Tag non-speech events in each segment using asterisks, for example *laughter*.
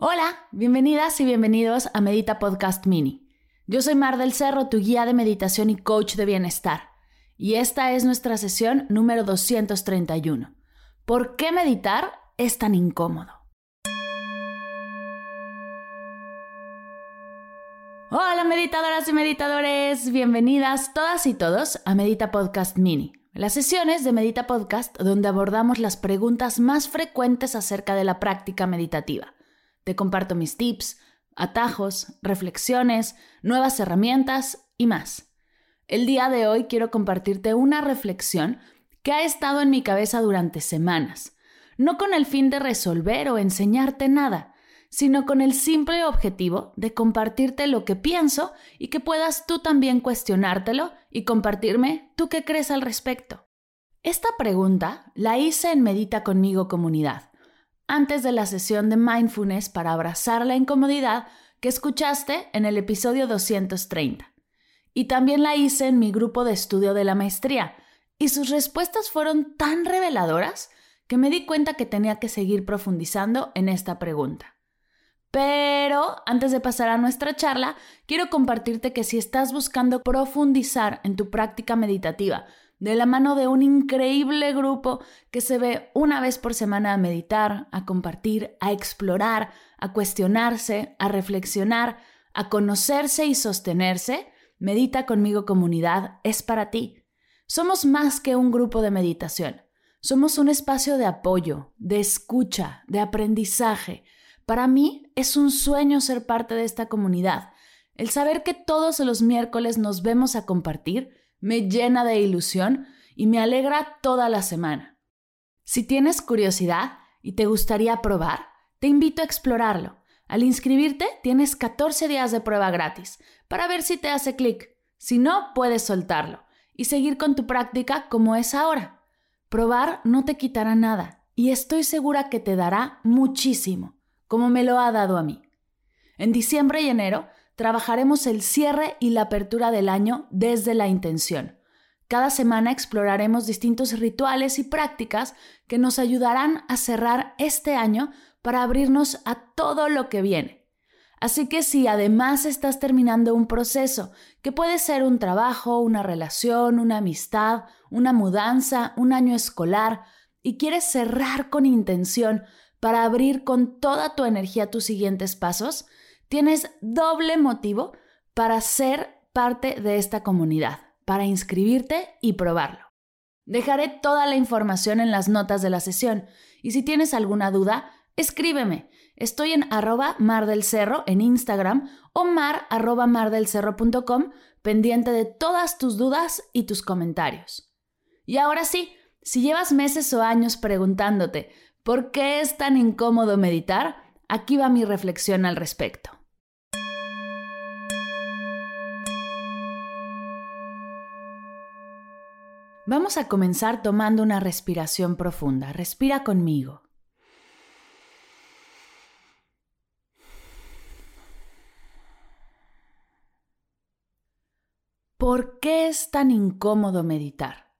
Hola, bienvenidas y bienvenidos a Medita Podcast Mini. Yo soy Mar del Cerro, tu guía de meditación y coach de bienestar. Y esta es nuestra sesión número 231. ¿Por qué meditar es tan incómodo? Hola meditadoras y meditadores, bienvenidas todas y todos a Medita Podcast Mini, las sesiones de Medita Podcast donde abordamos las preguntas más frecuentes acerca de la práctica meditativa te comparto mis tips, atajos, reflexiones, nuevas herramientas y más. El día de hoy quiero compartirte una reflexión que ha estado en mi cabeza durante semanas, no con el fin de resolver o enseñarte nada, sino con el simple objetivo de compartirte lo que pienso y que puedas tú también cuestionártelo y compartirme tú qué crees al respecto. Esta pregunta la hice en Medita conmigo comunidad antes de la sesión de mindfulness para abrazar la incomodidad que escuchaste en el episodio 230. Y también la hice en mi grupo de estudio de la maestría, y sus respuestas fueron tan reveladoras que me di cuenta que tenía que seguir profundizando en esta pregunta. Pero antes de pasar a nuestra charla, quiero compartirte que si estás buscando profundizar en tu práctica meditativa, de la mano de un increíble grupo que se ve una vez por semana a meditar, a compartir, a explorar, a cuestionarse, a reflexionar, a conocerse y sostenerse, Medita conmigo comunidad es para ti. Somos más que un grupo de meditación. Somos un espacio de apoyo, de escucha, de aprendizaje. Para mí es un sueño ser parte de esta comunidad. El saber que todos los miércoles nos vemos a compartir me llena de ilusión y me alegra toda la semana. Si tienes curiosidad y te gustaría probar, te invito a explorarlo. Al inscribirte tienes 14 días de prueba gratis para ver si te hace clic. Si no, puedes soltarlo y seguir con tu práctica como es ahora. Probar no te quitará nada y estoy segura que te dará muchísimo, como me lo ha dado a mí. En diciembre y enero trabajaremos el cierre y la apertura del año desde la intención. Cada semana exploraremos distintos rituales y prácticas que nos ayudarán a cerrar este año para abrirnos a todo lo que viene. Así que si además estás terminando un proceso, que puede ser un trabajo, una relación, una amistad, una mudanza, un año escolar, y quieres cerrar con intención para abrir con toda tu energía tus siguientes pasos, tienes doble motivo para ser parte de esta comunidad, para inscribirte y probarlo. Dejaré toda la información en las notas de la sesión y si tienes alguna duda, escríbeme. Estoy en arroba mar del cerro en Instagram o mar arroba mardelcerro.com pendiente de todas tus dudas y tus comentarios. Y ahora sí, si llevas meses o años preguntándote por qué es tan incómodo meditar, aquí va mi reflexión al respecto. Vamos a comenzar tomando una respiración profunda. Respira conmigo. ¿Por qué es tan incómodo meditar?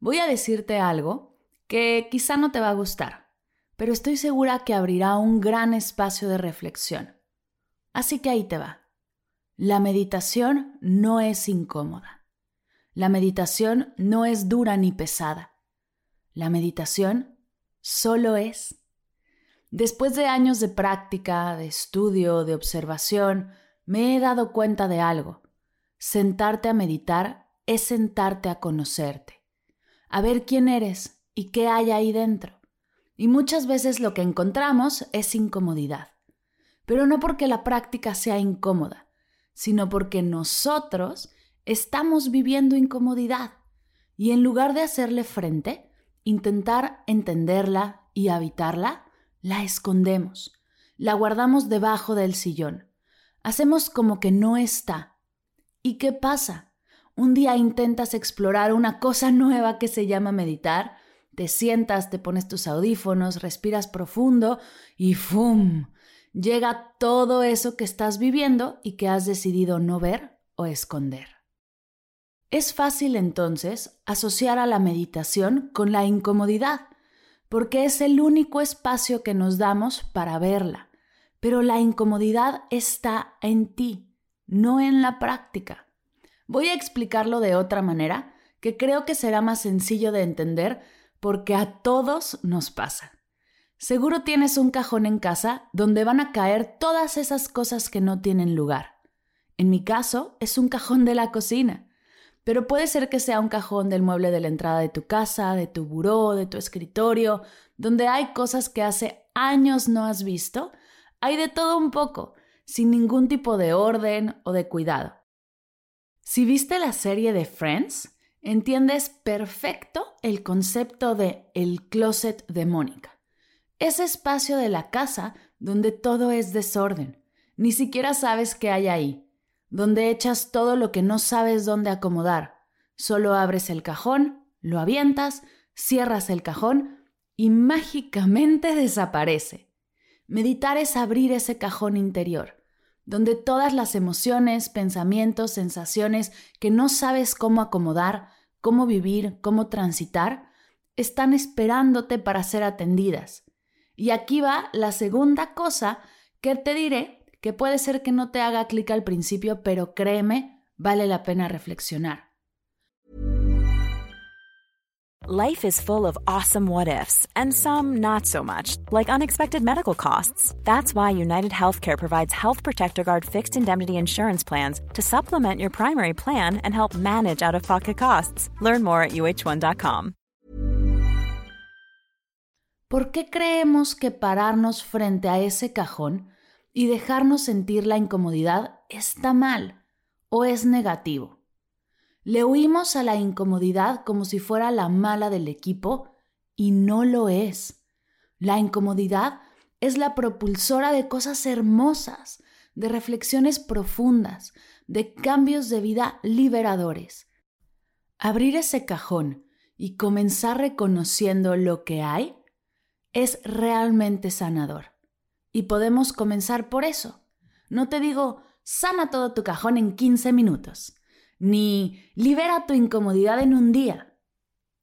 Voy a decirte algo que quizá no te va a gustar, pero estoy segura que abrirá un gran espacio de reflexión. Así que ahí te va. La meditación no es incómoda. La meditación no es dura ni pesada. La meditación solo es. Después de años de práctica, de estudio, de observación, me he dado cuenta de algo. Sentarte a meditar es sentarte a conocerte, a ver quién eres y qué hay ahí dentro. Y muchas veces lo que encontramos es incomodidad. Pero no porque la práctica sea incómoda, sino porque nosotros estamos viviendo incomodidad y en lugar de hacerle frente, intentar entenderla y habitarla, la escondemos, la guardamos debajo del sillón. Hacemos como que no está. ¿Y qué pasa? Un día intentas explorar una cosa nueva que se llama meditar, te sientas, te pones tus audífonos, respiras profundo y ¡fum! Llega todo eso que estás viviendo y que has decidido no ver o esconder. Es fácil entonces asociar a la meditación con la incomodidad, porque es el único espacio que nos damos para verla. Pero la incomodidad está en ti, no en la práctica. Voy a explicarlo de otra manera, que creo que será más sencillo de entender porque a todos nos pasa. Seguro tienes un cajón en casa donde van a caer todas esas cosas que no tienen lugar. En mi caso, es un cajón de la cocina, pero puede ser que sea un cajón del mueble de la entrada de tu casa, de tu buró, de tu escritorio, donde hay cosas que hace años no has visto. Hay de todo un poco, sin ningún tipo de orden o de cuidado. Si viste la serie de Friends, entiendes perfecto el concepto de el closet de Mónica. Ese espacio de la casa donde todo es desorden. Ni siquiera sabes qué hay ahí. Donde echas todo lo que no sabes dónde acomodar. Solo abres el cajón, lo avientas, cierras el cajón y mágicamente *laughs* desaparece. Meditar es abrir ese cajón interior, donde todas las emociones, pensamientos, sensaciones que no sabes cómo acomodar, cómo vivir, cómo transitar, están esperándote para ser atendidas. Y aquí va la segunda cosa que te diré, que puede ser que no te haga clic al principio, pero créeme, vale la pena reflexionar. Life is full of awesome what ifs, and some not so much, like unexpected medical costs. That's why United Healthcare provides Health Protector Guard fixed indemnity insurance plans to supplement your primary plan and help manage out of pocket costs. Learn more at uh1.com. ¿Por qué creemos que pararnos frente a ese cajón y dejarnos sentir la incomodidad está mal o es negativo? Le huimos a la incomodidad como si fuera la mala del equipo y no lo es. La incomodidad es la propulsora de cosas hermosas, de reflexiones profundas, de cambios de vida liberadores. Abrir ese cajón y comenzar reconociendo lo que hay es realmente sanador. Y podemos comenzar por eso. No te digo, sana todo tu cajón en 15 minutos ni libera tu incomodidad en un día.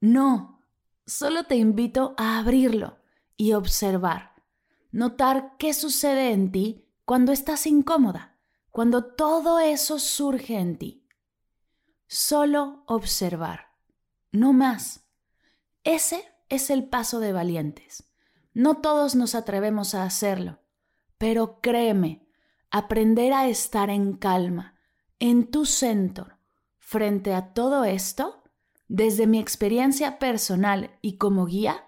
No, solo te invito a abrirlo y observar, notar qué sucede en ti cuando estás incómoda, cuando todo eso surge en ti. Solo observar, no más. Ese es el paso de valientes. No todos nos atrevemos a hacerlo, pero créeme, aprender a estar en calma, en tu centro, Frente a todo esto, desde mi experiencia personal y como guía,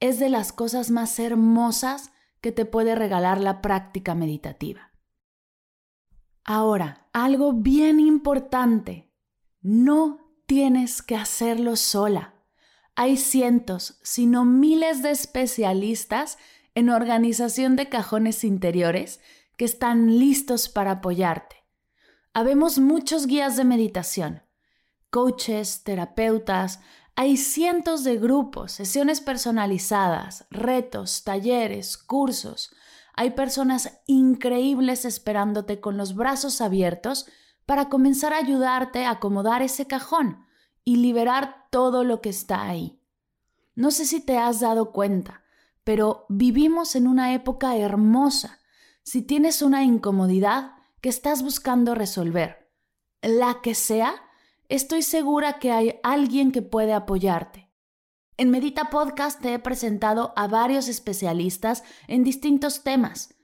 es de las cosas más hermosas que te puede regalar la práctica meditativa. Ahora, algo bien importante, no tienes que hacerlo sola. Hay cientos, sino miles de especialistas en organización de cajones interiores que están listos para apoyarte. Habemos muchos guías de meditación, coaches, terapeutas, hay cientos de grupos, sesiones personalizadas, retos, talleres, cursos. Hay personas increíbles esperándote con los brazos abiertos para comenzar a ayudarte a acomodar ese cajón y liberar todo lo que está ahí. No sé si te has dado cuenta, pero vivimos en una época hermosa. Si tienes una incomodidad, que estás buscando resolver, la que sea, estoy segura que hay alguien que puede apoyarte. En Medita Podcast te he presentado a varios especialistas en distintos temas,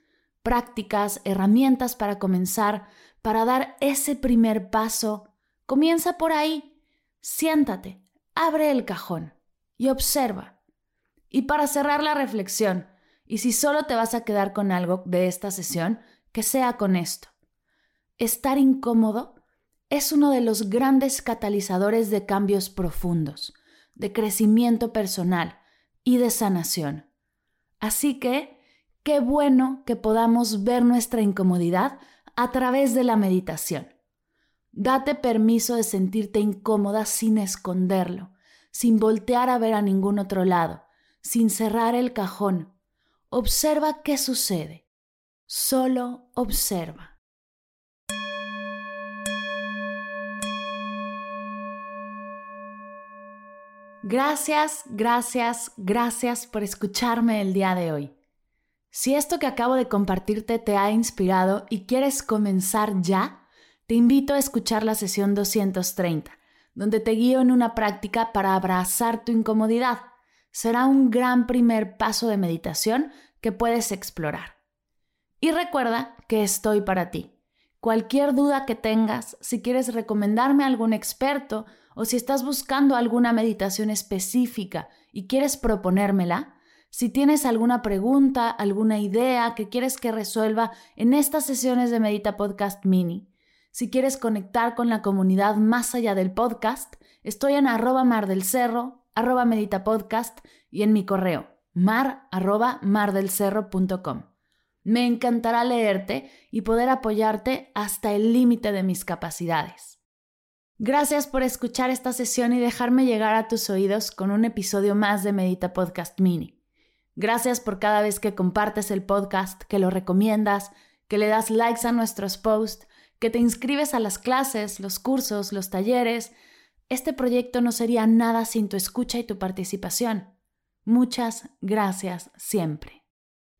prácticas, herramientas para comenzar, para dar ese primer paso. Comienza por ahí, siéntate, abre el cajón y observa. Y para cerrar la reflexión, y si solo te vas a quedar con algo de esta sesión, que sea con esto estar incómodo es uno de los grandes catalizadores de cambios profundos, de crecimiento personal y de sanación. Así que qué bueno que podamos ver nuestra incomodidad a través de la meditación. Date permiso de sentirte incómoda sin esconderlo, sin voltear a ver a ningún otro lado, sin cerrar el cajón. Observa qué sucede. Solo observa. Gracias, gracias, gracias por escucharme el día de hoy. Si esto que acabo de compartirte te ha inspirado y quieres comenzar ya, te invito a escuchar la sesión 230, donde te guío en una práctica para abrazar tu incomodidad. Será un gran primer paso de meditación que puedes explorar. Y recuerda que estoy para ti. Cualquier duda que tengas, si quieres recomendarme a algún experto o si estás buscando alguna meditación específica y quieres proponérmela, si tienes alguna pregunta, alguna idea que quieres que resuelva en estas sesiones de Medita Podcast Mini, si quieres conectar con la comunidad más allá del podcast, estoy en arroba mar del cerro, arroba meditapodcast y en mi correo mar arroba mardelcerro.com. Me encantará leerte y poder apoyarte hasta el límite de mis capacidades. Gracias por escuchar esta sesión y dejarme llegar a tus oídos con un episodio más de Medita Podcast Mini. Gracias por cada vez que compartes el podcast, que lo recomiendas, que le das likes a nuestros posts que te inscribes a las clases, los cursos, los talleres. Este proyecto no sería nada sin tu escucha y tu participación. Muchas gracias siempre.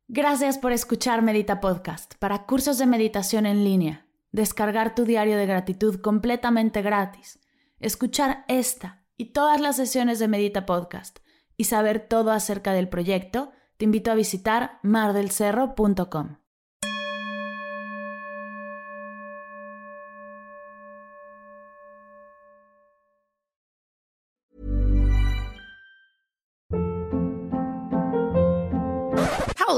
Gracias por escuchar Medita Podcast para cursos de meditación en línea, descargar tu diario de gratitud completamente gratis, escuchar esta y todas las sesiones de Medita Podcast y saber todo acerca del proyecto, te invito a visitar mardelcerro.com.